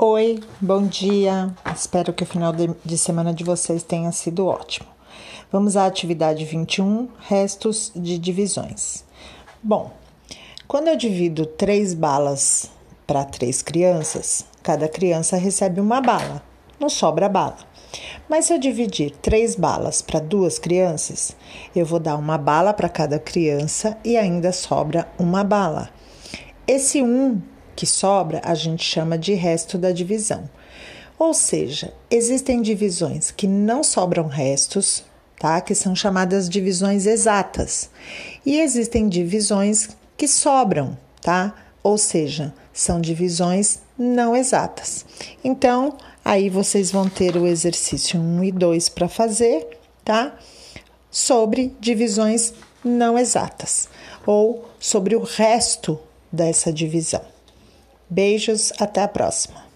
Oi, bom dia. Espero que o final de, semana de vocês tenha sido ótimo. Vamos à atividade 21, restos de divisões. Bom, quando eu divido três balas para três crianças, cada criança recebe uma bala, não sobra bala. Mas se eu dividir três balas para duas crianças, eu vou dar uma bala para cada criança e ainda sobra uma bala. Esse um que sobra a gente chama de resto da divisão. Ou seja, existem divisões que não sobram restos, tá? Que são chamadas divisões exatas. E existem divisões que sobram, tá? Ou seja, são divisões não exatas. Então, aí vocês vão ter o exercício 1 e 2 para fazer, tá? Sobre divisões não exatas ou sobre o resto dessa divisão. Beijos, até a próxima.